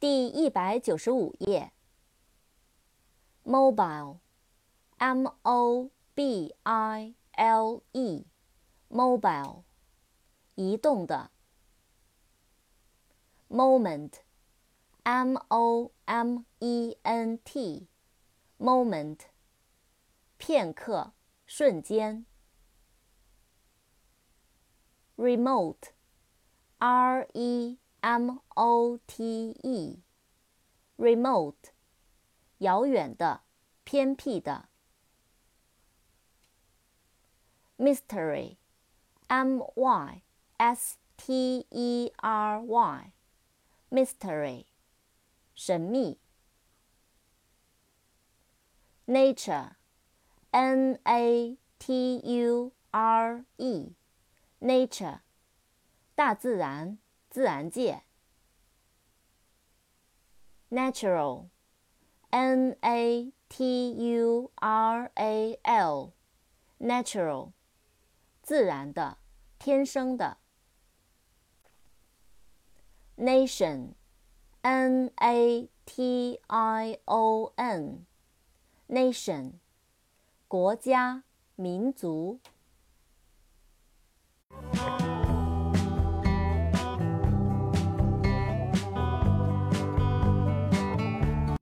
第一百九十五页。mobile，m o b i l e，mobile，移动的。moment，m o m e n t，moment，片刻，瞬间。remote，r e m o t e，remote，遥远的，偏僻的。mystery，m y s t e r y，mystery，神秘。nature，n a t u r e，nature，大自然。自然界，natural，n a t u r a l，natural，自然的，天生的。nation，n a t i o n，nation，国家，民族。